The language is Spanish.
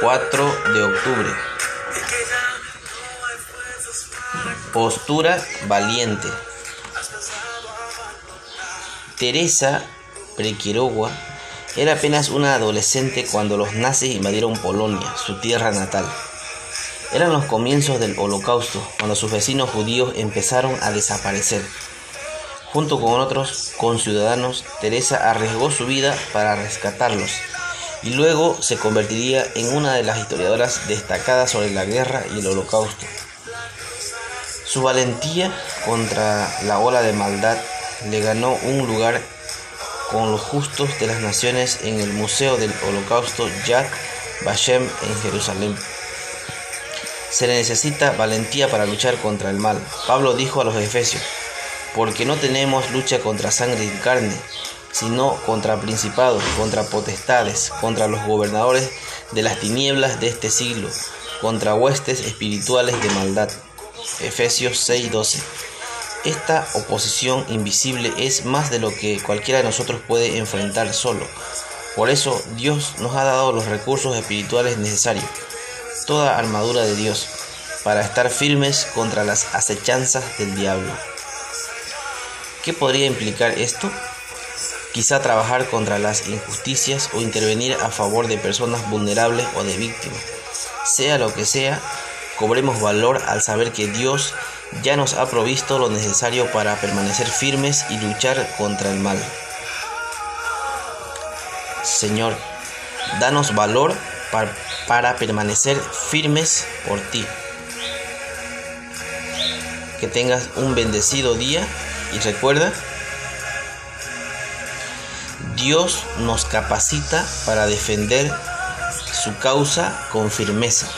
4 de octubre. Postura valiente. Teresa Prequirogua era apenas una adolescente cuando los nazis invadieron Polonia, su tierra natal. Eran los comienzos del Holocausto, cuando sus vecinos judíos empezaron a desaparecer. Junto con otros conciudadanos, Teresa arriesgó su vida para rescatarlos y luego se convertiría en una de las historiadoras destacadas sobre la guerra y el holocausto. Su valentía contra la ola de maldad le ganó un lugar con los justos de las naciones en el Museo del Holocausto Yad Vashem en Jerusalén. Se le necesita valentía para luchar contra el mal. Pablo dijo a los efesios, porque no tenemos lucha contra sangre y carne, sino contra principados, contra potestades, contra los gobernadores de las tinieblas de este siglo, contra huestes espirituales de maldad. Efesios 6:12. Esta oposición invisible es más de lo que cualquiera de nosotros puede enfrentar solo. Por eso Dios nos ha dado los recursos espirituales necesarios, toda armadura de Dios, para estar firmes contra las acechanzas del diablo. ¿Qué podría implicar esto? Quizá trabajar contra las injusticias o intervenir a favor de personas vulnerables o de víctimas. Sea lo que sea, cobremos valor al saber que Dios ya nos ha provisto lo necesario para permanecer firmes y luchar contra el mal. Señor, danos valor para, permanecer firmes por ti. Que tengas un bendecido día y recuerda Dios nos capacita para defender su causa con firmeza.